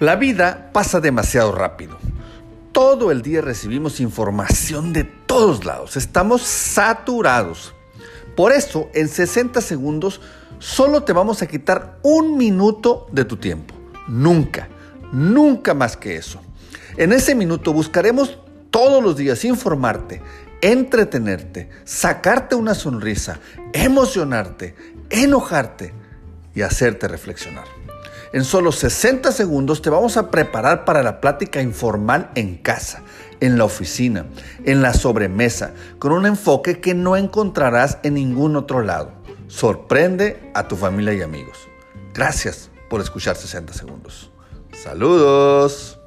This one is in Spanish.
La vida pasa demasiado rápido. Todo el día recibimos información de todos lados. Estamos saturados. Por eso, en 60 segundos, solo te vamos a quitar un minuto de tu tiempo. Nunca, nunca más que eso. En ese minuto buscaremos todos los días informarte, entretenerte, sacarte una sonrisa, emocionarte, enojarte y hacerte reflexionar. En solo 60 segundos te vamos a preparar para la plática informal en casa, en la oficina, en la sobremesa, con un enfoque que no encontrarás en ningún otro lado. Sorprende a tu familia y amigos. Gracias por escuchar 60 segundos. Saludos.